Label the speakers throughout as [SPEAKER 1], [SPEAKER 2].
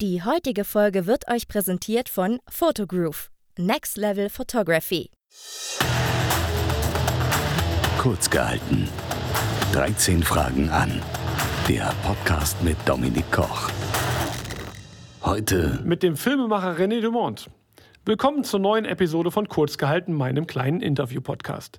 [SPEAKER 1] Die heutige Folge wird euch präsentiert von Photogroove, Next Level Photography.
[SPEAKER 2] Kurz gehalten. 13 Fragen an. Der Podcast mit Dominik Koch. Heute
[SPEAKER 3] mit dem Filmemacher René Dumont. Willkommen zur neuen Episode von Kurz gehalten, meinem kleinen Interview-Podcast.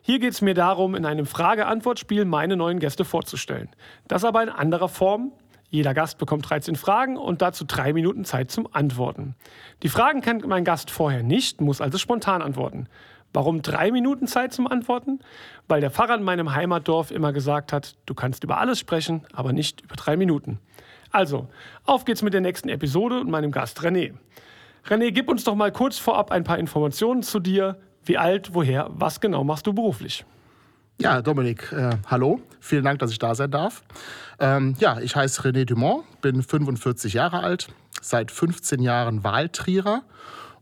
[SPEAKER 3] Hier geht es mir darum, in einem Frage-Antwort-Spiel meine neuen Gäste vorzustellen. Das aber in anderer Form. Jeder Gast bekommt 13 Fragen und dazu drei Minuten Zeit zum Antworten. Die Fragen kennt mein Gast vorher nicht, muss also spontan antworten. Warum drei Minuten Zeit zum Antworten? Weil der Pfarrer in meinem Heimatdorf immer gesagt hat, du kannst über alles sprechen, aber nicht über drei Minuten. Also, auf geht's mit der nächsten Episode und meinem Gast René. René, gib uns doch mal kurz vorab ein paar Informationen zu dir. Wie alt, woher, was genau machst du beruflich?
[SPEAKER 4] Ja, Dominik, äh, hallo. Vielen Dank, dass ich da sein darf. Ähm, ja, ich heiße René Dumont, bin 45 Jahre alt, seit 15 Jahren Wahltrierer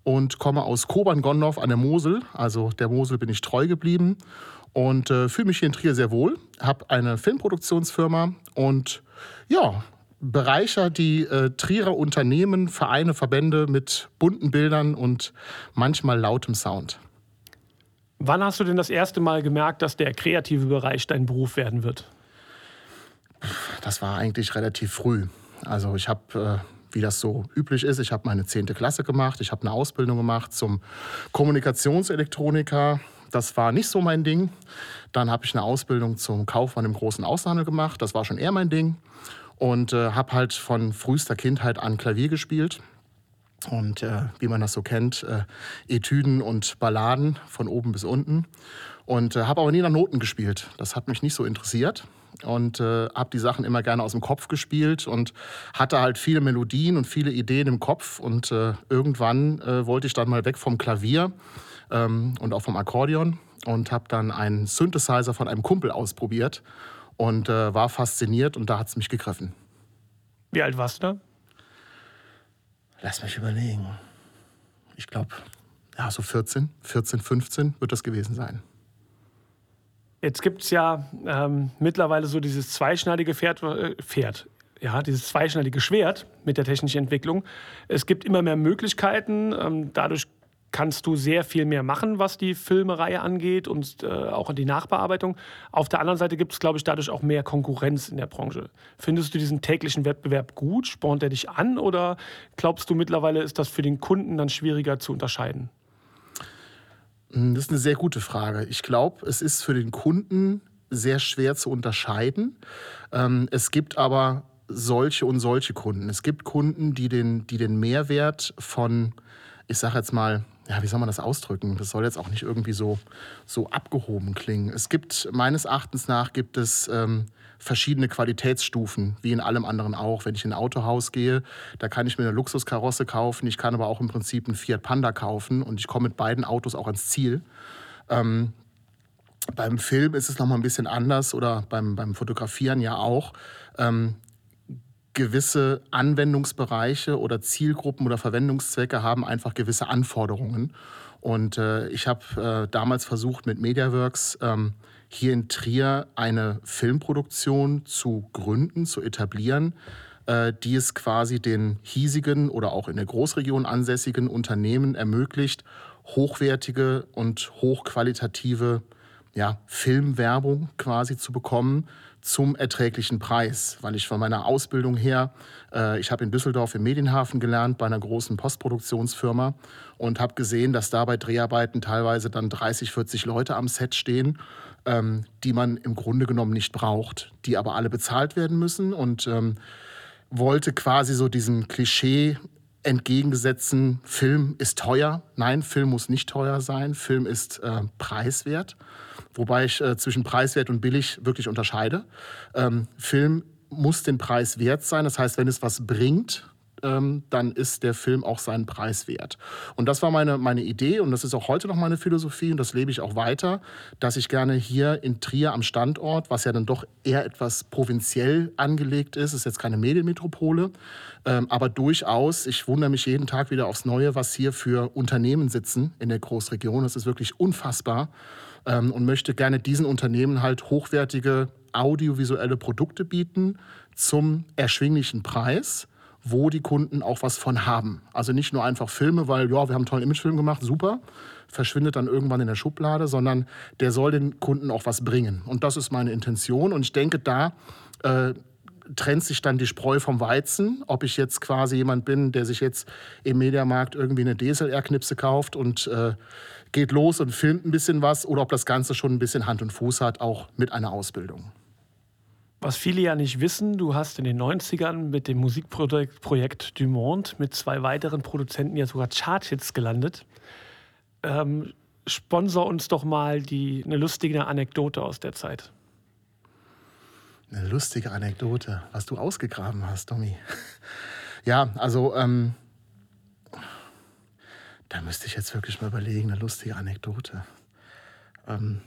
[SPEAKER 4] und komme aus Kobern-Gondorf an der Mosel. Also der Mosel bin ich treu geblieben und äh, fühle mich hier in Trier sehr wohl. Habe eine Filmproduktionsfirma und ja, bereicher die äh, Trierer Unternehmen, Vereine, Verbände mit bunten Bildern und manchmal lautem Sound.
[SPEAKER 3] Wann hast du denn das erste Mal gemerkt, dass der kreative Bereich dein Beruf werden wird?
[SPEAKER 4] Das war eigentlich relativ früh. Also ich habe, äh, wie das so üblich ist, ich habe meine 10. Klasse gemacht, ich habe eine Ausbildung gemacht zum Kommunikationselektroniker. Das war nicht so mein Ding. Dann habe ich eine Ausbildung zum Kaufmann im großen Außenhandel gemacht. Das war schon eher mein Ding und äh, habe halt von frühester Kindheit an Klavier gespielt. Und äh, wie man das so kennt, äh, Etüden und Balladen von oben bis unten. Und äh, habe aber nie nach Noten gespielt. Das hat mich nicht so interessiert. Und äh, habe die Sachen immer gerne aus dem Kopf gespielt und hatte halt viele Melodien und viele Ideen im Kopf. Und äh, irgendwann äh, wollte ich dann mal weg vom Klavier ähm, und auch vom Akkordeon und habe dann einen Synthesizer von einem Kumpel ausprobiert und äh, war fasziniert und da hat es mich gegriffen.
[SPEAKER 3] Wie alt warst du da?
[SPEAKER 4] Lass mich überlegen. Ich glaube, ja, so 14, 14, 15 wird das gewesen sein.
[SPEAKER 3] Jetzt gibt es ja ähm, mittlerweile so dieses zweischneidige Pferd, äh, Pferd, ja, dieses zweischneidige Schwert mit der technischen Entwicklung. Es gibt immer mehr Möglichkeiten. Ähm, dadurch kannst du sehr viel mehr machen, was die Filmereihe angeht und äh, auch die Nachbearbeitung. Auf der anderen Seite gibt es, glaube ich, dadurch auch mehr Konkurrenz in der Branche. Findest du diesen täglichen Wettbewerb gut? Spornt er dich an oder glaubst du mittlerweile ist das für den Kunden dann schwieriger zu unterscheiden?
[SPEAKER 4] Hm, das ist eine sehr gute Frage. Ich glaube, es ist für den Kunden sehr schwer zu unterscheiden. Ähm, es gibt aber solche und solche Kunden. Es gibt Kunden, die den, die den Mehrwert von, ich sage jetzt mal, ja, wie soll man das ausdrücken? Das soll jetzt auch nicht irgendwie so, so abgehoben klingen. Es gibt, meines Erachtens nach, gibt es ähm, verschiedene Qualitätsstufen, wie in allem anderen auch. Wenn ich in ein Autohaus gehe, da kann ich mir eine Luxuskarosse kaufen. Ich kann aber auch im Prinzip einen Fiat Panda kaufen und ich komme mit beiden Autos auch ans Ziel. Ähm, beim Film ist es nochmal ein bisschen anders oder beim, beim Fotografieren ja auch. Ähm, gewisse Anwendungsbereiche oder Zielgruppen oder Verwendungszwecke haben einfach gewisse Anforderungen. Und äh, ich habe äh, damals versucht, mit MediaWorks ähm, hier in Trier eine Filmproduktion zu gründen, zu etablieren, äh, die es quasi den hiesigen oder auch in der Großregion ansässigen Unternehmen ermöglicht, hochwertige und hochqualitative ja, Filmwerbung quasi zu bekommen zum erträglichen Preis, weil ich von meiner Ausbildung her, äh, ich habe in Düsseldorf im Medienhafen gelernt bei einer großen Postproduktionsfirma und habe gesehen, dass da bei Dreharbeiten teilweise dann 30, 40 Leute am Set stehen, ähm, die man im Grunde genommen nicht braucht, die aber alle bezahlt werden müssen und ähm, wollte quasi so diesem Klischee entgegengesetzen, Film ist teuer. Nein, Film muss nicht teuer sein. Film ist äh, preiswert. Wobei ich äh, zwischen preiswert und billig wirklich unterscheide. Ähm, Film muss den Preis wert sein. Das heißt, wenn es was bringt, ähm, dann ist der Film auch seinen Preis wert. Und das war meine, meine Idee und das ist auch heute noch meine Philosophie und das lebe ich auch weiter, dass ich gerne hier in Trier am Standort, was ja dann doch eher etwas provinziell angelegt ist, ist jetzt keine Medienmetropole, ähm, aber durchaus, ich wundere mich jeden Tag wieder aufs Neue, was hier für Unternehmen sitzen in der Großregion. Das ist wirklich unfassbar ähm, und möchte gerne diesen Unternehmen halt hochwertige audiovisuelle Produkte bieten zum erschwinglichen Preis wo die Kunden auch was von haben. Also nicht nur einfach Filme, weil ja, wir haben einen tollen Imagefilm gemacht, super, verschwindet dann irgendwann in der Schublade, sondern der soll den Kunden auch was bringen. Und das ist meine Intention. Und ich denke, da äh, trennt sich dann die Spreu vom Weizen. Ob ich jetzt quasi jemand bin, der sich jetzt im Mediamarkt irgendwie eine DSLR-Knipse kauft und äh, geht los und filmt ein bisschen was, oder ob das Ganze schon ein bisschen Hand und Fuß hat, auch mit einer Ausbildung.
[SPEAKER 3] Was viele ja nicht wissen, du hast in den 90ern mit dem Musikprojekt Dumont mit zwei weiteren Produzenten ja sogar Charthits gelandet. Ähm, sponsor uns doch mal die, eine lustige Anekdote aus der Zeit.
[SPEAKER 4] Eine lustige Anekdote, was du ausgegraben hast, Tommy. ja, also ähm, da müsste ich jetzt wirklich mal überlegen, eine lustige Anekdote. Ähm,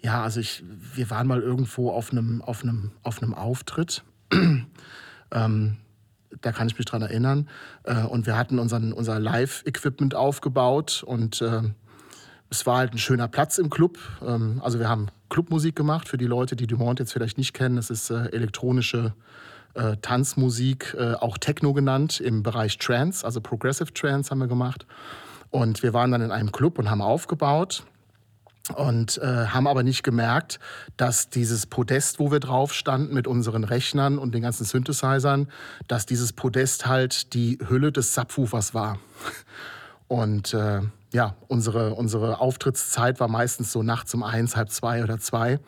[SPEAKER 4] ja, also ich, wir waren mal irgendwo auf einem, auf einem, auf einem Auftritt. ähm, da kann ich mich dran erinnern. Äh, und wir hatten unseren, unser Live-Equipment aufgebaut und äh, es war halt ein schöner Platz im Club. Ähm, also wir haben Clubmusik gemacht für die Leute, die Dumont jetzt vielleicht nicht kennen. Das ist äh, elektronische äh, Tanzmusik, äh, auch Techno genannt, im Bereich Trance, also Progressive Trance haben wir gemacht. Und wir waren dann in einem Club und haben aufgebaut und äh, haben aber nicht gemerkt, dass dieses Podest, wo wir drauf standen mit unseren Rechnern und den ganzen Synthesizern, dass dieses Podest halt die Hülle des Subwoofers war. Und äh, ja, unsere, unsere Auftrittszeit war meistens so nachts um eins, halb zwei oder zwei,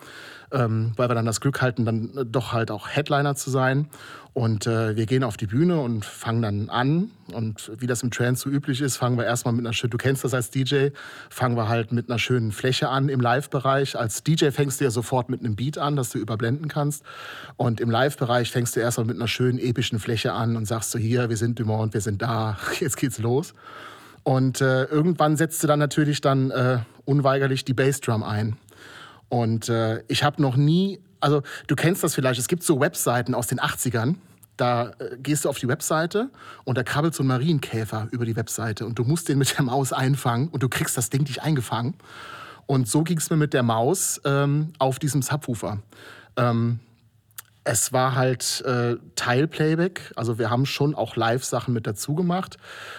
[SPEAKER 4] ähm, weil wir dann das Glück hatten, dann doch halt auch Headliner zu sein. Und äh, wir gehen auf die Bühne und fangen dann an. Und wie das im Trance so üblich ist, fangen wir erstmal mit einer schönen, du kennst das als DJ, fangen wir halt mit einer schönen Fläche an im Live-Bereich. Als DJ fängst du ja sofort mit einem Beat an, das du überblenden kannst. Und im Live-Bereich fängst du erstmal mit einer schönen epischen Fläche an und sagst so, hier, wir sind Dumont, wir sind da, jetzt geht's los. Und äh, irgendwann setzte dann natürlich dann äh, unweigerlich die Bassdrum ein. Und äh, ich habe noch nie also du kennst das vielleicht, es gibt so Webseiten aus den 80ern, da äh, gehst du auf die Webseite und da krabbelt so ein Marienkäfer über die Webseite und du musst den mit der Maus einfangen und du kriegst das Ding nicht eingefangen. Und so ging es mir mit der Maus ähm, auf diesem Subwoofer. Ähm, es war halt äh, Teilplayback, also wir haben schon auch Live-Sachen mit dazu gemacht.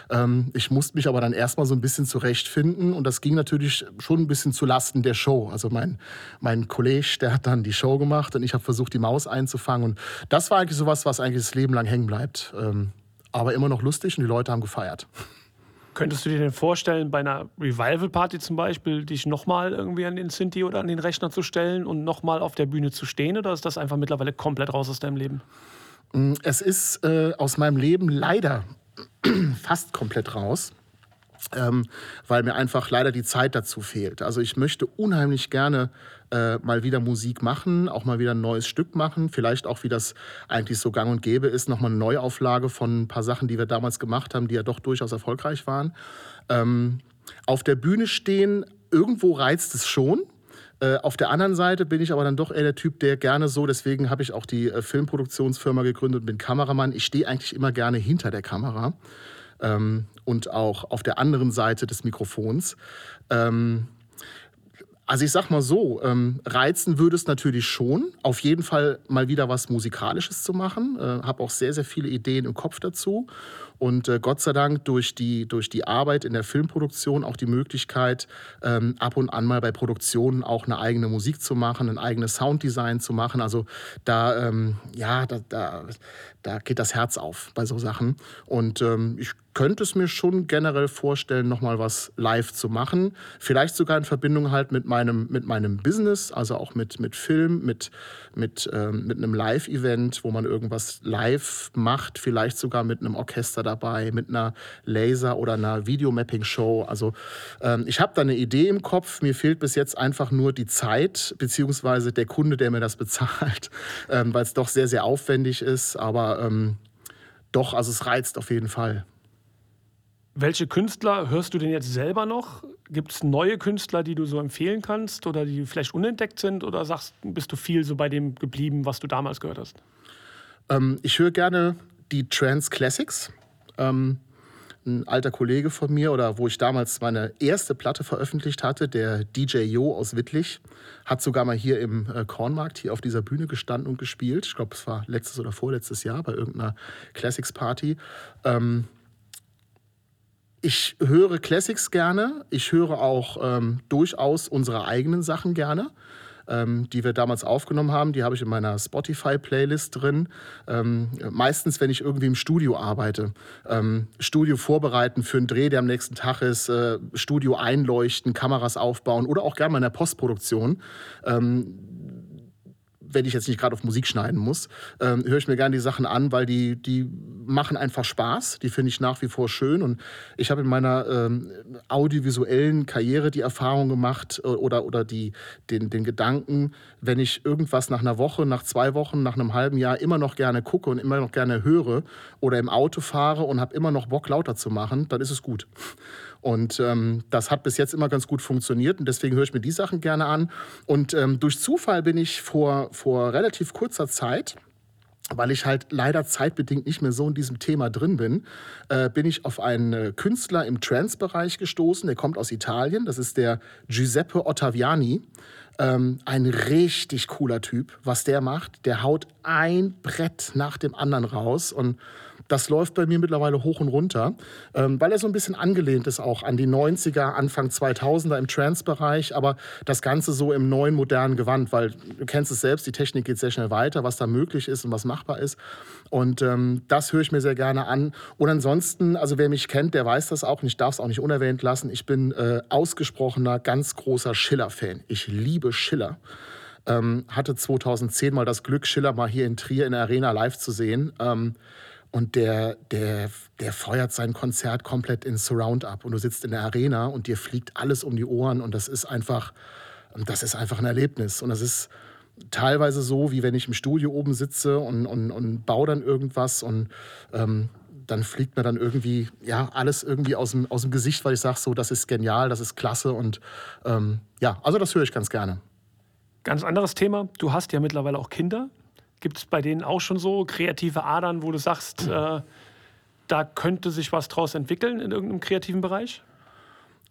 [SPEAKER 4] Ähm, ich musste mich aber dann erstmal so ein bisschen zurechtfinden und das ging natürlich schon ein bisschen zu Lasten der Show. Also mein, mein Kollege, der hat dann die Show gemacht und ich habe versucht, die Maus einzufangen und das war eigentlich sowas, was eigentlich das Leben lang hängen bleibt. Ähm, aber immer noch lustig und die Leute haben gefeiert.
[SPEAKER 3] Könntest du dir denn vorstellen, bei einer Revival-Party zum Beispiel, dich nochmal irgendwie an den Sinti oder an den Rechner zu stellen und nochmal auf der Bühne zu stehen? Oder ist das einfach mittlerweile komplett raus aus deinem Leben?
[SPEAKER 4] Mm, es ist äh, aus meinem Leben leider fast komplett raus ähm, weil mir einfach leider die Zeit dazu fehlt. Also ich möchte unheimlich gerne äh, mal wieder Musik machen, auch mal wieder ein neues Stück machen, vielleicht auch, wie das eigentlich so gang und gäbe ist, nochmal eine Neuauflage von ein paar Sachen, die wir damals gemacht haben, die ja doch durchaus erfolgreich waren. Ähm, auf der Bühne stehen, irgendwo reizt es schon. Äh, auf der anderen Seite bin ich aber dann doch eher der Typ, der gerne so, deswegen habe ich auch die äh, Filmproduktionsfirma gegründet und bin Kameramann. Ich stehe eigentlich immer gerne hinter der Kamera ähm, und auch auf der anderen Seite des Mikrofons. Ähm, also ich sag mal so, ähm, reizen würde es natürlich schon, auf jeden Fall mal wieder was Musikalisches zu machen. Äh, habe auch sehr, sehr viele Ideen im Kopf dazu. Und äh, Gott sei Dank durch die, durch die Arbeit in der Filmproduktion auch die Möglichkeit, ähm, ab und an mal bei Produktionen auch eine eigene Musik zu machen, ein eigenes Sounddesign zu machen. Also da, ähm, ja, da, da, da geht das Herz auf bei so Sachen. Und ähm, ich könnte es mir schon generell vorstellen, nochmal was live zu machen. Vielleicht sogar in Verbindung halt mit meinem, mit meinem Business, also auch mit, mit Film, mit, mit, ähm, mit einem Live-Event, wo man irgendwas live macht, vielleicht sogar mit einem Orchester dabei, mit einer Laser- oder einer Videomapping-Show. Also ähm, ich habe da eine Idee im Kopf. Mir fehlt bis jetzt einfach nur die Zeit, beziehungsweise der Kunde, der mir das bezahlt, ähm, weil es doch sehr, sehr aufwendig ist. Aber ähm, doch, also es reizt auf jeden Fall.
[SPEAKER 3] Welche Künstler hörst du denn jetzt selber noch? Gibt es neue Künstler, die du so empfehlen kannst oder die vielleicht unentdeckt sind? Oder sagst, bist du viel so bei dem geblieben, was du damals gehört hast?
[SPEAKER 4] Ähm, ich höre gerne die Trance Classics. Ähm, ein alter Kollege von mir oder wo ich damals meine erste Platte veröffentlicht hatte, der DJ Jo aus Wittlich, hat sogar mal hier im äh, Kornmarkt hier auf dieser Bühne gestanden und gespielt. Ich glaube, es war letztes oder vorletztes Jahr bei irgendeiner Classics Party. Ähm, ich höre Classics gerne. Ich höre auch ähm, durchaus unsere eigenen Sachen gerne ähm, die wir damals aufgenommen haben. Die habe ich in meiner Spotify-Playlist drin. Ähm, meistens, wenn ich irgendwie im Studio arbeite. Ähm, Studio vorbereiten für einen Dreh, der am nächsten Tag ist. Äh, Studio einleuchten, Kameras aufbauen oder auch gerne mal in der Postproduktion. Wenn ich jetzt nicht gerade auf Musik schneiden muss, ähm, höre ich mir gerne die Sachen an, weil die, die machen einfach Spaß. Die finde ich nach wie vor schön. Und ich habe in meiner ähm, audiovisuellen Karriere die Erfahrung gemacht äh, oder, oder die, den, den Gedanken, wenn ich irgendwas nach einer Woche, nach zwei Wochen, nach einem halben Jahr immer noch gerne gucke und immer noch gerne höre oder im Auto fahre und habe immer noch Bock lauter zu machen, dann ist es gut. Und ähm, das hat bis jetzt immer ganz gut funktioniert und deswegen höre ich mir die Sachen gerne an. Und ähm, durch Zufall bin ich vor, vor relativ kurzer Zeit weil ich halt leider zeitbedingt nicht mehr so in diesem Thema drin bin, äh, bin ich auf einen äh, Künstler im Trance-Bereich gestoßen. Der kommt aus Italien. Das ist der Giuseppe Ottaviani. Ähm, ein richtig cooler Typ. Was der macht, der haut ein Brett nach dem anderen raus und das läuft bei mir mittlerweile hoch und runter, ähm, weil er so ein bisschen angelehnt ist auch an die 90er, Anfang 2000er im Trance-Bereich, aber das Ganze so im neuen, modernen Gewand, weil du kennst es selbst, die Technik geht sehr schnell weiter, was da möglich ist und was machbar ist. Und ähm, das höre ich mir sehr gerne an. Und ansonsten, also wer mich kennt, der weiß das auch und ich darf es auch nicht unerwähnt lassen. Ich bin äh, ausgesprochener, ganz großer Schiller-Fan. Ich liebe Schiller. Ähm, hatte 2010 mal das Glück, Schiller mal hier in Trier in der Arena live zu sehen. Und der, der, der feuert sein Konzert komplett in Surround ab. Und du sitzt in der Arena und dir fliegt alles um die Ohren. Und das ist einfach, das ist einfach ein Erlebnis. Und das ist teilweise so, wie wenn ich im Studio oben sitze und, und, und baue dann irgendwas und ähm, dann fliegt mir dann irgendwie ja alles irgendwie aus dem, aus dem Gesicht, weil ich sage so, das ist genial, das ist klasse und ähm, ja, also das höre ich ganz gerne.
[SPEAKER 3] Ganz anderes Thema. Du hast ja mittlerweile auch Kinder. Gibt es bei denen auch schon so kreative Adern, wo du sagst, äh, da könnte sich was draus entwickeln in irgendeinem kreativen Bereich?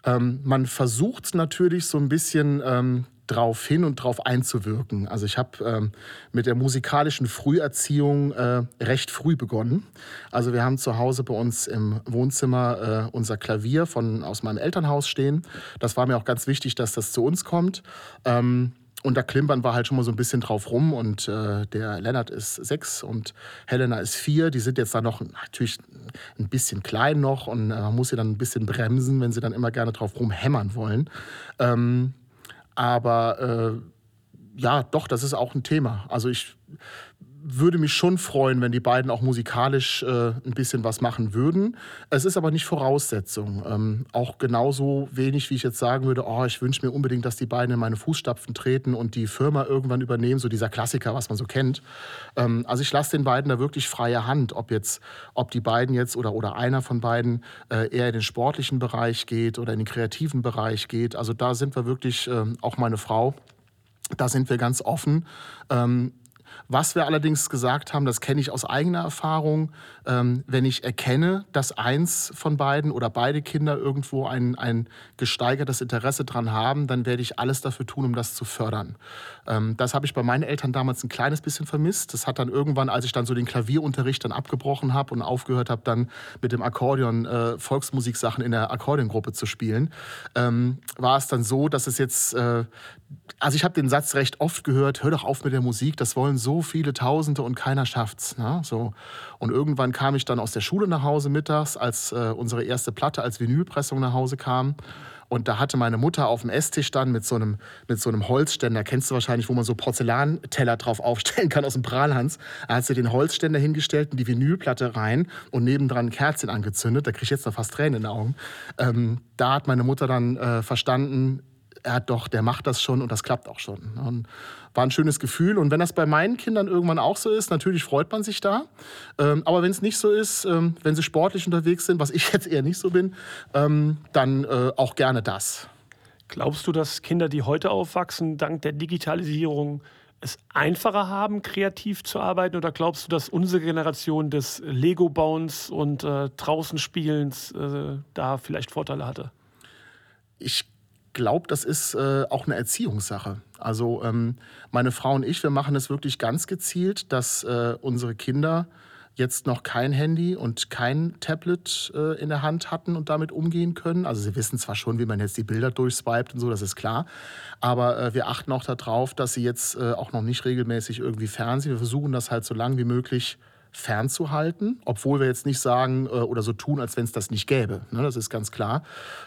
[SPEAKER 4] Ähm, man versucht natürlich so ein bisschen ähm, drauf hin und drauf einzuwirken. Also ich habe ähm, mit der musikalischen Früherziehung äh, recht früh begonnen. Also wir haben zu Hause bei uns im Wohnzimmer äh, unser Klavier von aus meinem Elternhaus stehen. Das war mir auch ganz wichtig, dass das zu uns kommt. Ähm, und da klimpern wir halt schon mal so ein bisschen drauf rum. Und äh, der Lennart ist sechs und Helena ist vier. Die sind jetzt da noch natürlich ein bisschen klein noch und äh, man muss sie dann ein bisschen bremsen, wenn sie dann immer gerne drauf rumhämmern wollen. Ähm, aber äh, ja, doch, das ist auch ein Thema. Also ich würde mich schon freuen, wenn die beiden auch musikalisch äh, ein bisschen was machen würden. Es ist aber nicht Voraussetzung. Ähm, auch genauso wenig, wie ich jetzt sagen würde, oh, ich wünsche mir unbedingt, dass die beiden in meine Fußstapfen treten und die Firma irgendwann übernehmen, so dieser Klassiker, was man so kennt. Ähm, also ich lasse den beiden da wirklich freie Hand, ob jetzt, ob die beiden jetzt oder, oder einer von beiden äh, eher in den sportlichen Bereich geht oder in den kreativen Bereich geht. Also da sind wir wirklich, äh, auch meine Frau, da sind wir ganz offen. Ähm, was wir allerdings gesagt haben, das kenne ich aus eigener Erfahrung, ähm, wenn ich erkenne, dass eins von beiden oder beide Kinder irgendwo ein, ein gesteigertes Interesse daran haben, dann werde ich alles dafür tun, um das zu fördern. Ähm, das habe ich bei meinen Eltern damals ein kleines bisschen vermisst. Das hat dann irgendwann, als ich dann so den Klavierunterricht dann abgebrochen habe und aufgehört habe, dann mit dem Akkordeon äh, Volksmusiksachen in der Akkordeongruppe zu spielen, ähm, war es dann so, dass es jetzt, äh, also ich habe den Satz recht oft gehört, hör doch auf mit der Musik, das wollen so viele Tausende und keiner schafft's. Ne? So. Und irgendwann kam ich dann aus der Schule nach Hause mittags, als äh, unsere erste Platte als Vinylpressung nach Hause kam. Und da hatte meine Mutter auf dem Esstisch dann mit so einem, mit so einem Holzständer, kennst du wahrscheinlich, wo man so Porzellanteller drauf aufstellen kann aus dem Prahlhans. Da hat sie den Holzständer hingestellt und die Vinylplatte rein und nebendran ein Kerzchen angezündet. Da kriege ich jetzt noch fast Tränen in den Augen. Ähm, da hat meine Mutter dann äh, verstanden, er hat doch, der macht das schon und das klappt auch schon. Und war ein schönes Gefühl. Und wenn das bei meinen Kindern irgendwann auch so ist, natürlich freut man sich da. Ähm, aber wenn es nicht so ist, ähm, wenn sie sportlich unterwegs sind, was ich jetzt eher nicht so bin, ähm, dann äh, auch gerne das.
[SPEAKER 3] Glaubst du, dass Kinder, die heute aufwachsen, dank der Digitalisierung es einfacher haben, kreativ zu arbeiten? Oder glaubst du, dass unsere Generation des Lego-Bauens und äh, Draußenspielens äh, da vielleicht Vorteile hatte?
[SPEAKER 4] Ich glaube, das ist äh, auch eine Erziehungssache. Also ähm, meine Frau und ich, wir machen es wirklich ganz gezielt, dass äh, unsere Kinder jetzt noch kein Handy und kein Tablet äh, in der Hand hatten und damit umgehen können. Also sie wissen zwar schon, wie man jetzt die Bilder durchswiped und so, das ist klar. Aber äh, wir achten auch darauf, dass sie jetzt äh, auch noch nicht regelmäßig irgendwie Fernsehen. Wir versuchen das halt so lange wie möglich fernzuhalten, obwohl wir jetzt nicht sagen äh, oder so tun, als wenn es das nicht gäbe. Ne, das ist ganz klar.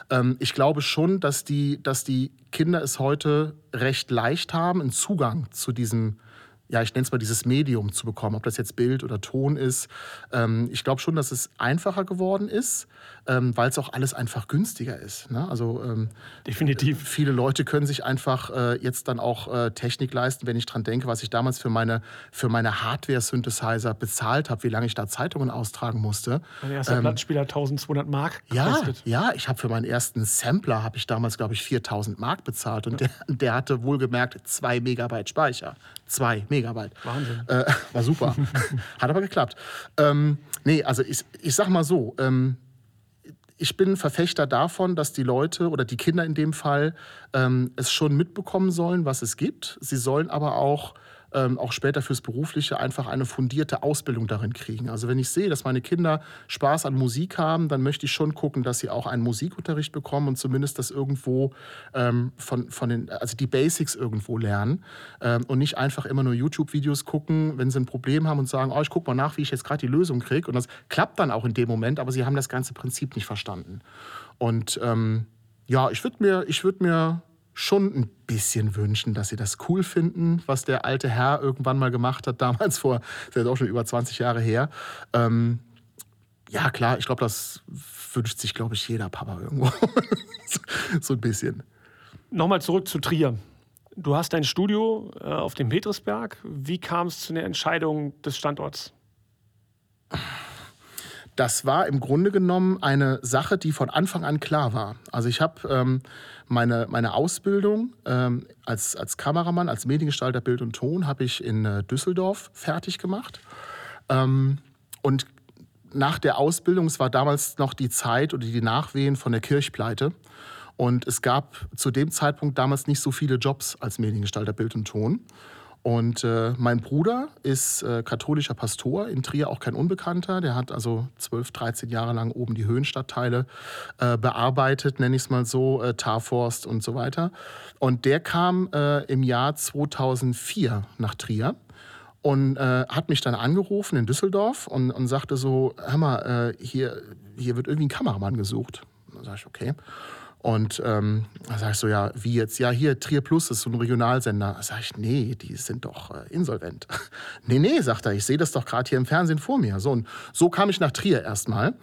[SPEAKER 4] Ähm, ich glaube schon, dass die, dass die Kinder es heute recht leicht haben, einen Zugang zu diesem ja, ich nenne es mal dieses Medium zu bekommen, ob das jetzt Bild oder Ton ist. Ähm, ich glaube schon, dass es einfacher geworden ist, ähm, weil es auch alles einfach günstiger ist. Ne? Also ähm,
[SPEAKER 3] definitiv.
[SPEAKER 4] Viele Leute können sich einfach äh, jetzt dann auch äh, Technik leisten, wenn ich dran denke, was ich damals für meine, für meine Hardware-Synthesizer bezahlt habe, wie lange ich da Zeitungen austragen musste.
[SPEAKER 3] Mein erster ähm, Plattenspieler 1200 Mark
[SPEAKER 4] gekostet. Ja, ja, ich habe für meinen ersten Sampler habe ich damals glaube ich 4000 Mark bezahlt und ja. der, der hatte wohlgemerkt zwei Megabyte Speicher. Zwei Megabyte.
[SPEAKER 3] Wahnsinn.
[SPEAKER 4] Äh, war super. Hat aber geklappt. Ähm, nee, also ich, ich sag mal so, ähm, ich bin Verfechter davon, dass die Leute oder die Kinder in dem Fall ähm, es schon mitbekommen sollen, was es gibt. Sie sollen aber auch ähm, auch später fürs Berufliche einfach eine fundierte Ausbildung darin kriegen. Also wenn ich sehe, dass meine Kinder Spaß an Musik haben, dann möchte ich schon gucken, dass sie auch einen Musikunterricht bekommen und zumindest das irgendwo ähm, von, von den, also die Basics irgendwo lernen ähm, und nicht einfach immer nur YouTube-Videos gucken, wenn sie ein Problem haben und sagen, oh, ich gucke mal nach, wie ich jetzt gerade die Lösung kriege. Und das klappt dann auch in dem Moment, aber sie haben das ganze Prinzip nicht verstanden. Und ähm, ja, ich würde mir, ich würd mir schon ein bisschen wünschen, dass sie das cool finden, was der alte Herr irgendwann mal gemacht hat, damals vor, das ist auch schon über 20 Jahre her. Ähm, ja, klar, ich glaube, das wünscht sich, glaube ich, jeder Papa irgendwo. so ein bisschen.
[SPEAKER 3] Nochmal zurück zu Trier. Du hast dein Studio äh, auf dem Petersberg. Wie kam es zu der Entscheidung des Standorts?
[SPEAKER 4] Das war im Grunde genommen eine Sache, die von Anfang an klar war. Also ich habe ähm, meine, meine Ausbildung ähm, als, als Kameramann, als Mediengestalter Bild und Ton, habe ich in äh, Düsseldorf fertig gemacht. Ähm, und nach der Ausbildung, es war damals noch die Zeit oder die Nachwehen von der Kirchpleite. Und es gab zu dem Zeitpunkt damals nicht so viele Jobs als Mediengestalter Bild und Ton. Und äh, mein Bruder ist äh, katholischer Pastor, in Trier auch kein Unbekannter. Der hat also 12, 13 Jahre lang oben die Höhenstadtteile äh, bearbeitet, nenne ich es mal so, äh, Tarforst und so weiter. Und der kam äh, im Jahr 2004 nach Trier und äh, hat mich dann angerufen in Düsseldorf und, und sagte so, hör mal, hier, hier wird irgendwie ein Kameramann gesucht. Da sage ich, okay. Und ähm, da sage ich so, ja, wie jetzt? Ja, hier, Trier Plus ist so ein Regionalsender. Da sage ich, nee, die sind doch äh, insolvent. nee, nee, sagt er, ich sehe das doch gerade hier im Fernsehen vor mir. So, und so kam ich nach Trier erstmal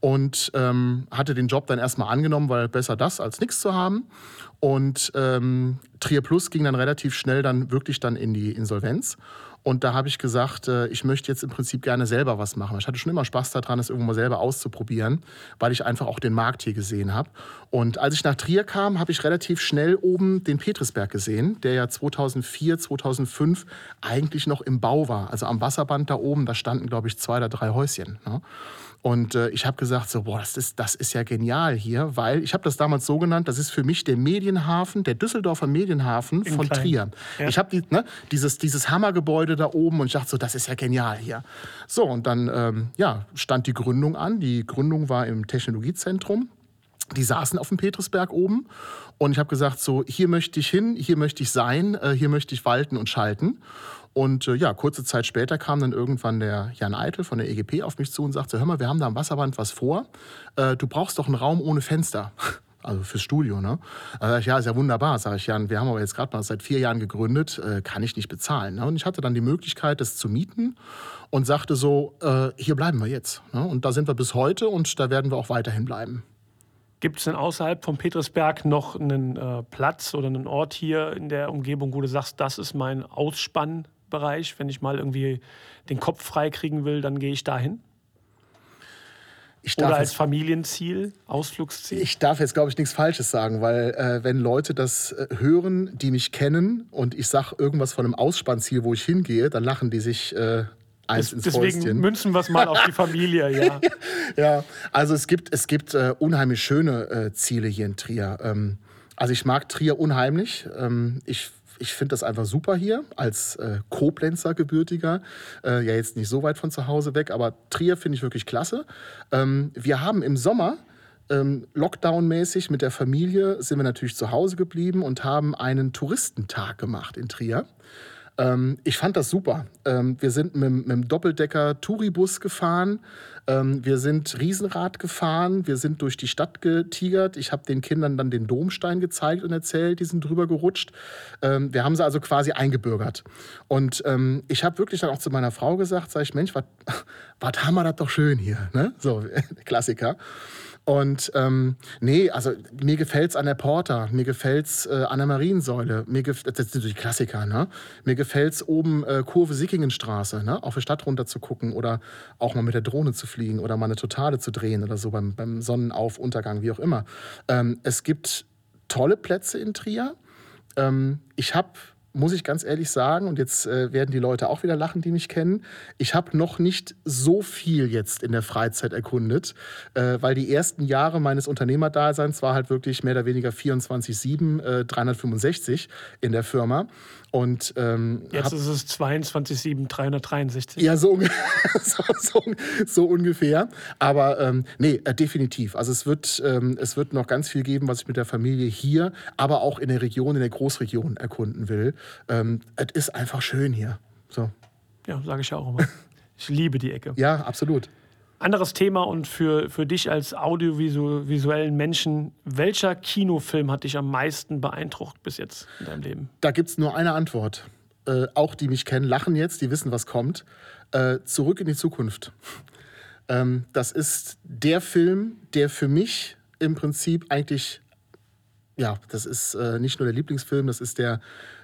[SPEAKER 4] und ähm, hatte den Job dann erstmal angenommen, weil besser das als nichts zu haben. Und ähm, Trier Plus ging dann relativ schnell dann wirklich dann in die Insolvenz. Und da habe ich gesagt, äh, ich möchte jetzt im Prinzip gerne selber was machen. Ich hatte schon immer Spaß daran, es irgendwo mal selber auszuprobieren, weil ich einfach auch den Markt hier gesehen habe. Und als ich nach Trier kam, habe ich relativ schnell oben den Petrisberg gesehen, der ja 2004, 2005 eigentlich noch im Bau war. Also am Wasserband da oben, da standen, glaube ich, zwei oder drei Häuschen. Ne? Und äh, ich habe gesagt, so, boah, das ist, das ist ja genial hier, weil ich habe das damals so genannt, das ist für mich der Medienhafen, der Düsseldorfer Medienhafen In von klein. Trier. Ja. Ich habe die, ne, dieses, dieses Hammergebäude da oben und ich dachte so, das ist ja genial hier. So, und dann ähm, ja, stand die Gründung an. Die Gründung war im Technologiezentrum. Die saßen auf dem Petrusberg oben und ich habe gesagt, so, hier möchte ich hin, hier möchte ich sein, äh, hier möchte ich walten und schalten. Und äh, ja, kurze Zeit später kam dann irgendwann der Jan Eitel von der EGP auf mich zu und sagte, hör mal, wir haben da am Wasserband was vor. Äh, du brauchst doch einen Raum ohne Fenster. Also fürs Studio, ne? Äh, ja, ist ja wunderbar, sage ich Jan. Wir haben aber jetzt gerade mal seit vier Jahren gegründet, äh, kann ich nicht bezahlen. Ne? Und ich hatte dann die Möglichkeit, das zu mieten und sagte so, äh, hier bleiben wir jetzt. Ne? Und da sind wir bis heute und da werden wir auch weiterhin bleiben.
[SPEAKER 3] Gibt es denn außerhalb von Petersberg noch einen äh, Platz oder einen Ort hier in der Umgebung, wo du sagst, das ist mein Ausspann Bereich. Wenn ich mal irgendwie den Kopf frei kriegen will, dann gehe ich dahin.
[SPEAKER 4] Ich darf
[SPEAKER 3] Oder als
[SPEAKER 4] jetzt-
[SPEAKER 3] Familienziel, Ausflugsziel?
[SPEAKER 4] Ich darf jetzt, glaube ich, nichts Falsches sagen, weil äh, wenn Leute das äh, hören, die mich kennen und ich sage irgendwas von einem Ausspannziel, wo ich hingehe, dann lachen die sich äh, eins ins
[SPEAKER 3] Deswegen
[SPEAKER 4] Fäustchen.
[SPEAKER 3] münzen wir es mal auf die Familie, ja.
[SPEAKER 4] Ja, also es gibt, es gibt äh, unheimlich schöne äh, Ziele hier in Trier. Ähm, also ich mag Trier unheimlich. Ähm, ich ich finde das einfach super hier als äh, Koblenzer Gebürtiger. Äh, ja, jetzt nicht so weit von zu Hause weg, aber Trier finde ich wirklich klasse. Ähm, wir haben im Sommer ähm, Lockdown-mäßig mit der Familie sind wir natürlich zu Hause geblieben und haben einen Touristentag gemacht in Trier. Ähm, ich fand das super. Ähm, wir sind mit, mit dem Doppeldecker-Touribus gefahren. Ähm, wir sind Riesenrad gefahren. Wir sind durch die Stadt getigert. Ich habe den Kindern dann den Domstein gezeigt und erzählt. Die sind drüber gerutscht. Ähm, wir haben sie also quasi eingebürgert. Und ähm, ich habe wirklich dann auch zu meiner Frau gesagt, sag ich, Mensch, was haben wir das doch schön hier. Ne? So, Klassiker. Und ähm, nee, also mir gefällt's an der Porta, mir gefällt's äh, an der Mariensäule, mir gef das sind so die Klassiker, ne? Mir gefällt's oben äh, Kurve Sickingenstraße, ne? Auf die Stadt runter zu gucken oder auch mal mit der Drohne zu fliegen oder mal eine Totale zu drehen oder so beim, beim Sonnenauf, Untergang, wie auch immer. Ähm, es gibt tolle Plätze in Trier. Ähm, ich habe, muss ich ganz ehrlich sagen, und jetzt äh, werden die Leute auch wieder lachen, die mich kennen, ich habe noch nicht so viel jetzt in der Freizeit erkundet, äh, weil die ersten Jahre meines Unternehmerdaseins war halt wirklich mehr oder weniger 24-7, äh, 365 in der Firma. Und ähm,
[SPEAKER 3] Jetzt ist es 22,7, 363.
[SPEAKER 4] ja, so, so, so, so ungefähr. Aber ähm, nee, äh, definitiv. Also es wird, ähm, es wird noch ganz viel geben, was ich mit der Familie hier, aber auch in der Region, in der Großregion erkunden will. Ähm, es ist einfach schön hier. So.
[SPEAKER 3] Ja, sage ich ja auch immer. Ich liebe die Ecke.
[SPEAKER 4] Ja, absolut.
[SPEAKER 3] Anderes Thema und für, für dich als audiovisuellen Menschen, welcher Kinofilm hat dich am meisten beeindruckt bis jetzt in deinem Leben?
[SPEAKER 4] Da gibt es nur eine Antwort. Äh, auch die mich kennen, lachen jetzt, die wissen, was kommt. Äh, zurück in die Zukunft. Ähm, das ist der Film, der für mich im Prinzip eigentlich, ja, das ist äh, nicht nur der Lieblingsfilm, das ist der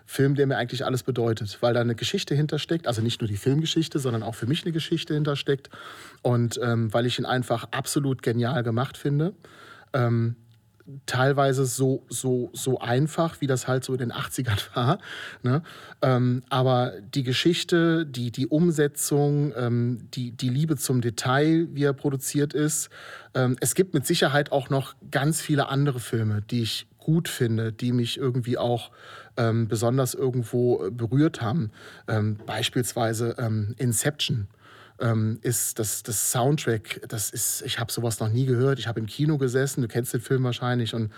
[SPEAKER 4] Film, der mir eigentlich alles bedeutet, weil da eine Geschichte hintersteckt, also nicht nur die Filmgeschichte, sondern auch für mich eine Geschichte hintersteckt und ähm, weil ich ihn einfach absolut genial gemacht finde. Ähm, teilweise so, so, so einfach, wie das halt so in den 80ern war. Ne? Ähm, aber die Geschichte, die, die Umsetzung, ähm, die, die Liebe zum Detail, wie er produziert ist. Ähm, es gibt mit Sicherheit auch noch ganz viele andere Filme, die ich gut finde, die mich irgendwie auch ähm, besonders irgendwo äh, berührt haben. Ähm, beispielsweise ähm, Inception ähm, ist das, das Soundtrack, das ist, ich habe sowas noch nie gehört. Ich habe im Kino gesessen, du kennst den Film wahrscheinlich und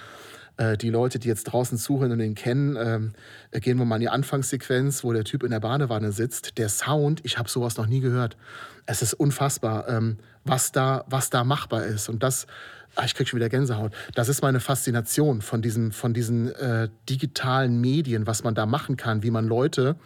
[SPEAKER 4] äh, die Leute, die jetzt draußen zuhören und den kennen, ähm, äh, gehen wir mal in die Anfangssequenz, wo der Typ in der Badewanne sitzt. Der Sound, ich habe sowas noch nie gehört. Es ist unfassbar, ähm, was, da, was da machbar ist. Und das, ah, ich krieg schon wieder Gänsehaut. Das ist meine Faszination von diesen, von diesen äh, digitalen Medien, was man da machen kann, wie man Leute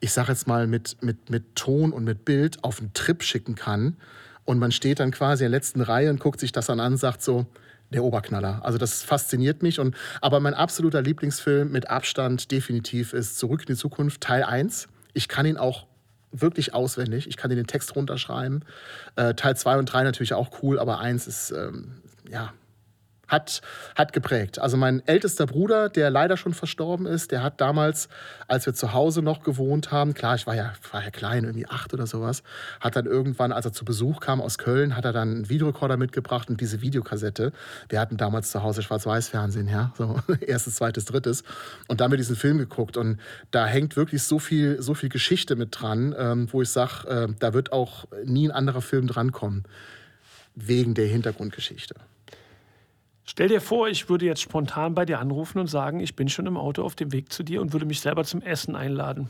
[SPEAKER 4] ich sage jetzt mal, mit, mit, mit Ton und mit Bild auf einen Trip schicken kann. Und man steht dann quasi in der letzten Reihe und guckt sich das an und sagt so, der Oberknaller. Also das fasziniert mich. Und, aber mein absoluter Lieblingsfilm mit Abstand definitiv ist Zurück in die Zukunft, Teil 1. Ich kann ihn auch wirklich auswendig. Ich kann den Text runterschreiben. Äh, Teil 2 und 3 natürlich auch cool, aber 1 ist, ähm, ja, hat, hat geprägt. Also mein ältester Bruder, der leider schon verstorben ist, der hat damals, als wir zu Hause noch gewohnt haben, klar, ich war ja, war ja klein, irgendwie acht oder sowas, hat dann irgendwann, als er zu Besuch kam aus Köln, hat er dann einen Videorekorder mitgebracht und diese Videokassette. Wir hatten damals zu Hause Schwarz-Weiß-Fernsehen, ja, so erstes, zweites, drittes. Und da haben wir diesen Film geguckt und da hängt wirklich so viel, so viel Geschichte mit dran, ähm, wo ich sage, äh, da wird auch nie ein anderer Film drankommen. Wegen der Hintergrundgeschichte.
[SPEAKER 3] Stell dir vor, ich würde jetzt spontan bei dir anrufen und sagen, ich bin schon im Auto auf dem Weg zu dir und würde mich selber zum Essen einladen.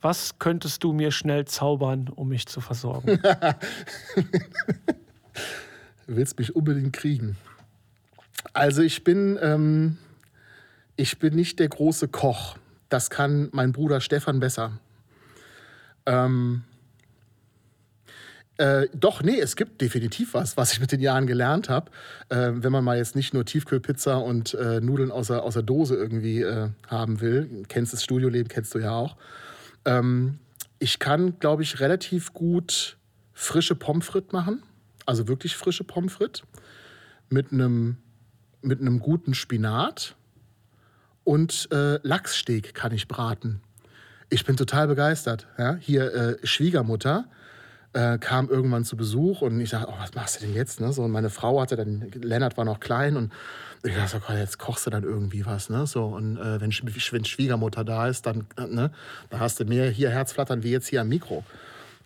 [SPEAKER 3] Was könntest du mir schnell zaubern, um mich zu versorgen?
[SPEAKER 4] Du willst mich unbedingt kriegen. Also ich bin, ähm, ich bin nicht der große Koch. Das kann mein Bruder Stefan besser. Ähm, äh, doch, nee, es gibt definitiv was, was ich mit den Jahren gelernt habe. Äh, wenn man mal jetzt nicht nur Tiefkühlpizza und äh, Nudeln aus der, Dose irgendwie äh, haben will. Kennst das Studioleben, kennst du ja auch. Ähm, ich kann, glaube ich, relativ gut frische Pommes frites machen. also wirklich frische Pommes frites, mit einem, mit einem guten Spinat und äh, Lachssteak kann ich braten. Ich bin total begeistert. Ja? Hier äh, Schwiegermutter äh, kam irgendwann zu Besuch und ich dachte, oh, was machst du denn jetzt? Ne? So, und meine Frau hatte dann, Lennart war noch klein und ich dachte, oh, jetzt kochst du dann irgendwie was. Ne? So, und äh, wenn, wenn Schwiegermutter da ist, dann äh, ne? da hast du mehr hier Herzflattern wie jetzt hier am Mikro.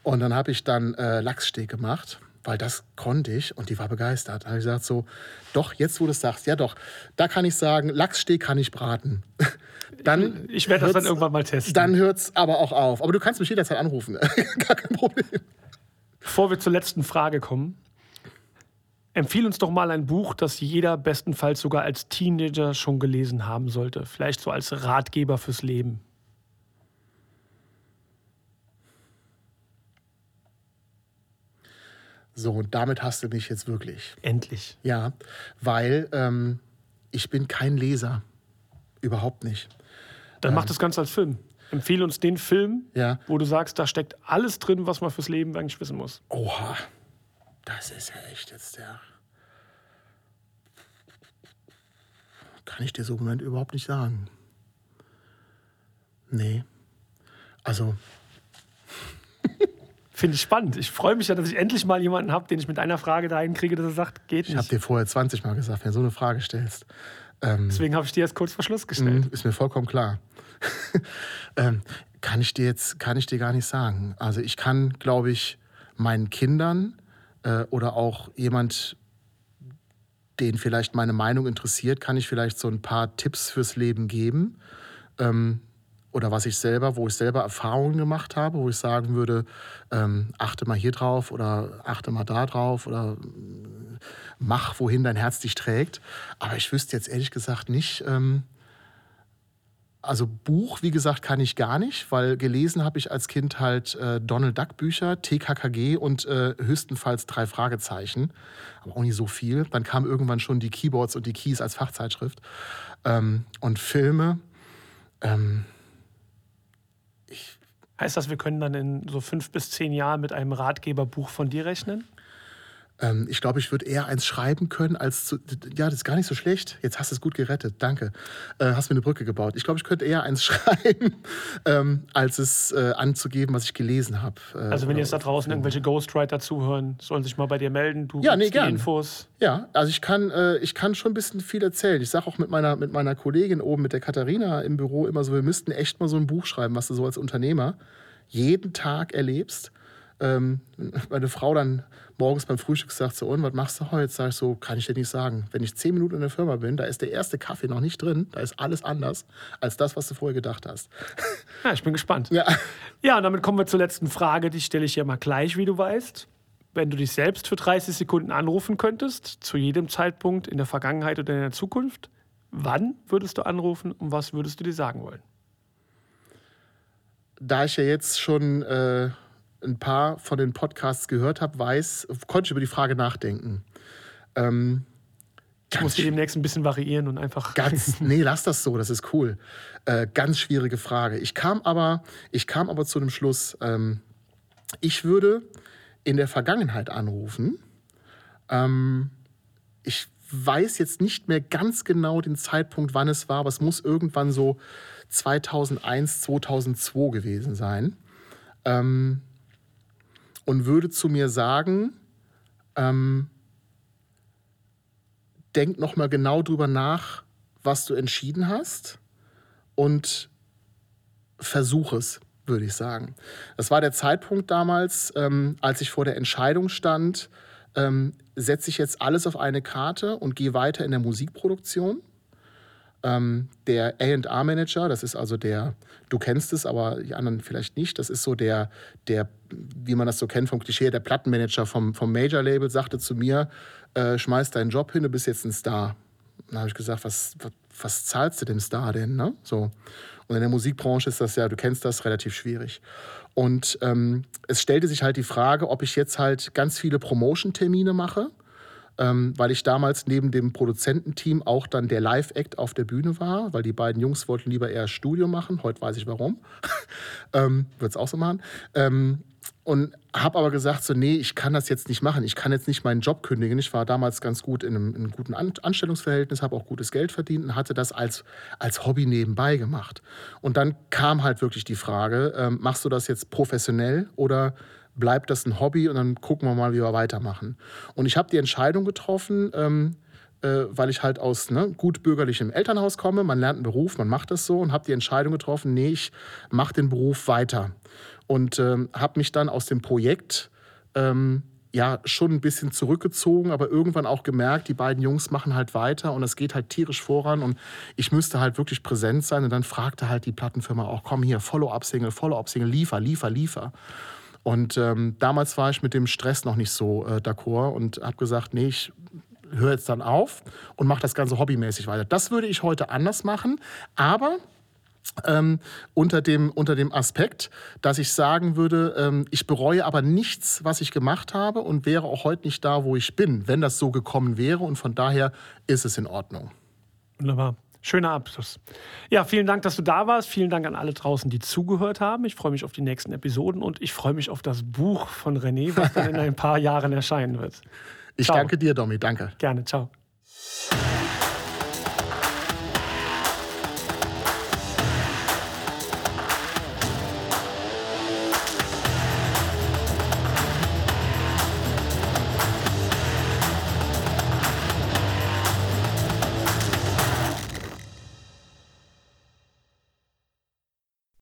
[SPEAKER 4] Und dann habe ich dann äh, Lachssteak gemacht weil das konnte ich und die war begeistert. Da habe ich gesagt so, doch, jetzt wo du es sagst, ja doch, da kann ich sagen, Lachssteak kann ich braten.
[SPEAKER 3] dann ich werde das dann irgendwann mal testen.
[SPEAKER 4] Dann hört es aber auch auf. Aber du kannst mich jederzeit anrufen, gar kein Problem.
[SPEAKER 3] Bevor wir zur letzten Frage kommen, empfiehl uns doch mal ein Buch, das jeder bestenfalls sogar als Teenager schon gelesen haben sollte. Vielleicht so als Ratgeber fürs Leben.
[SPEAKER 4] So, und damit hast du mich jetzt wirklich.
[SPEAKER 3] Endlich.
[SPEAKER 4] Ja, weil ähm, ich bin kein Leser. Überhaupt nicht.
[SPEAKER 3] Dann ähm, mach das Ganze als Film. Empfehle uns den Film,
[SPEAKER 4] ja.
[SPEAKER 3] wo du sagst, da steckt alles drin, was man fürs Leben eigentlich wissen muss.
[SPEAKER 4] Oha, das ist ja echt jetzt der. Kann ich dir so im Moment überhaupt nicht sagen. Nee. Also,
[SPEAKER 3] Finde ich spannend. Ich freue mich ja, dass ich endlich mal jemanden habe, den ich mit einer Frage dahin kriege, dass er sagt, geht nicht.
[SPEAKER 4] Ich habe dir vorher 20 Mal gesagt, wenn du so eine Frage stellst.
[SPEAKER 3] Ähm, Deswegen habe ich dir erst kurz vor Schluss gestellt.
[SPEAKER 4] Ist mir vollkommen klar. ähm, kann ich dir jetzt kann ich dir gar nicht sagen. Also ich kann, glaube ich, meinen Kindern äh, oder auch jemand, den vielleicht meine Meinung interessiert, kann ich vielleicht so ein paar Tipps fürs Leben geben. Ähm, oder was ich selber, wo ich selber Erfahrungen gemacht habe, wo ich sagen würde, ähm, achte mal hier drauf oder achte mal da drauf oder mach, wohin dein Herz dich trägt. Aber ich wüsste jetzt ehrlich gesagt nicht, ähm, also Buch, wie gesagt, kann ich gar nicht, weil gelesen habe ich als Kind halt äh, Donald Duck Bücher, TKKG und äh, höchstenfalls drei Fragezeichen, aber auch nicht so viel. Dann kamen irgendwann schon die Keyboards und die Keys als Fachzeitschrift ähm, und Filme. Ähm,
[SPEAKER 3] Heißt das, wir können dann in so fünf bis zehn Jahren mit einem Ratgeberbuch von dir rechnen?
[SPEAKER 4] Ähm, ich glaube, ich würde eher eins schreiben können, als zu. Ja, das ist gar nicht so schlecht. Jetzt hast du es gut gerettet. Danke. Äh, hast mir eine Brücke gebaut. Ich glaube, ich könnte eher eins schreiben, ähm, als es äh, anzugeben, was ich gelesen habe.
[SPEAKER 3] Äh, also, wenn jetzt da draußen irgendwelche Ghostwriter zuhören, sollen sich mal bei dir melden. Du
[SPEAKER 4] ja, nee,
[SPEAKER 3] die
[SPEAKER 4] gern.
[SPEAKER 3] Infos.
[SPEAKER 4] Ja, also ich kann, äh, ich kann schon ein bisschen viel erzählen. Ich sage auch mit meiner, mit meiner Kollegin oben, mit der Katharina im Büro immer so, wir müssten echt mal so ein Buch schreiben, was du so als Unternehmer jeden Tag erlebst. Ähm, meine Frau dann morgens beim Frühstück sagt so, und was machst du heute? Sag ich so, kann ich dir nicht sagen. Wenn ich zehn Minuten in der Firma bin, da ist der erste Kaffee noch nicht drin, da ist alles anders als das, was du vorher gedacht hast.
[SPEAKER 3] Ja, ich bin gespannt.
[SPEAKER 4] Ja,
[SPEAKER 3] ja und damit kommen wir zur letzten Frage, die stelle ich ja mal gleich, wie du weißt. Wenn du dich selbst für 30 Sekunden anrufen könntest, zu jedem Zeitpunkt in der Vergangenheit oder in der Zukunft, wann würdest du anrufen und was würdest du dir sagen wollen?
[SPEAKER 4] da ich ja jetzt schon äh, ein paar von den Podcasts gehört habe, weiß, konnte ich über die Frage nachdenken. Ähm,
[SPEAKER 3] ich muss die demnächst ein bisschen variieren und einfach.
[SPEAKER 4] Ganz, nee, lass das so, das ist cool. Äh, ganz schwierige Frage. Ich kam aber, ich kam aber zu dem Schluss, ähm, ich würde in der Vergangenheit anrufen. Ähm, ich weiß jetzt nicht mehr ganz genau den Zeitpunkt, wann es war, aber es muss irgendwann so 2001, 2002 gewesen sein. Ähm, und würde zu mir sagen, ähm, denk noch mal genau drüber nach, was du entschieden hast und versuch es, würde ich sagen. Das war der Zeitpunkt damals, ähm, als ich vor der Entscheidung stand, ähm, setze ich jetzt alles auf eine Karte und gehe weiter in der Musikproduktion ähm, der A&R-Manager, das ist also der, du kennst es, aber die anderen vielleicht nicht, das ist so der, der wie man das so kennt vom Klischee, der Plattenmanager vom, vom Major-Label, sagte zu mir, äh, schmeiß deinen Job hin, du bist jetzt ein Star. Dann habe ich gesagt, was, was, was, zahlst du dem Star denn? Ne? So. Und in der Musikbranche ist das ja, du kennst das, relativ schwierig. Und ähm, es stellte sich halt die Frage, ob ich jetzt halt ganz viele Promotion-Termine mache ähm, weil ich damals neben dem Produzententeam auch dann der Live-Act auf der Bühne war, weil die beiden Jungs wollten lieber eher Studio machen. Heute weiß ich warum. ähm, Wird es auch so machen. Ähm, und habe aber gesagt, so, nee, ich kann das jetzt nicht machen. Ich kann jetzt nicht meinen Job kündigen. Ich war damals ganz gut in einem, in einem guten An Anstellungsverhältnis, habe auch gutes Geld verdient und hatte das als, als Hobby nebenbei gemacht. Und dann kam halt wirklich die Frage, ähm, machst du das jetzt professionell oder bleibt das ein Hobby und dann gucken wir mal, wie wir weitermachen. Und ich habe die Entscheidung getroffen, ähm, äh, weil ich halt aus ne, gut bürgerlichem Elternhaus komme. Man lernt einen Beruf, man macht das so und habe die Entscheidung getroffen, nee, ich mache den Beruf weiter. Und ähm, habe mich dann aus dem Projekt ähm, ja schon ein bisschen zurückgezogen, aber irgendwann auch gemerkt, die beiden Jungs machen halt weiter und es geht halt tierisch voran und ich müsste halt wirklich präsent sein. Und dann fragte halt die Plattenfirma auch, komm hier, Follow-up-Single, Follow-up-Single, liefer, liefer, liefer. Und ähm, damals war ich mit dem Stress noch nicht so äh, d'accord und habe gesagt, nee, ich höre jetzt dann auf und mache das Ganze hobbymäßig weiter. Das würde ich heute anders machen, aber ähm, unter, dem, unter dem Aspekt, dass ich sagen würde, ähm, ich bereue aber nichts, was ich gemacht habe und wäre auch heute nicht da, wo ich bin, wenn das so gekommen wäre. Und von daher ist es in Ordnung.
[SPEAKER 3] Wunderbar. Schöner Abschluss. Ja, vielen Dank, dass du da warst. Vielen Dank an alle draußen, die zugehört haben. Ich freue mich auf die nächsten Episoden und ich freue mich auf das Buch von René, was dann in ein paar Jahren erscheinen wird.
[SPEAKER 4] Ich ciao. danke dir, Domi. Danke.
[SPEAKER 3] Gerne. Ciao.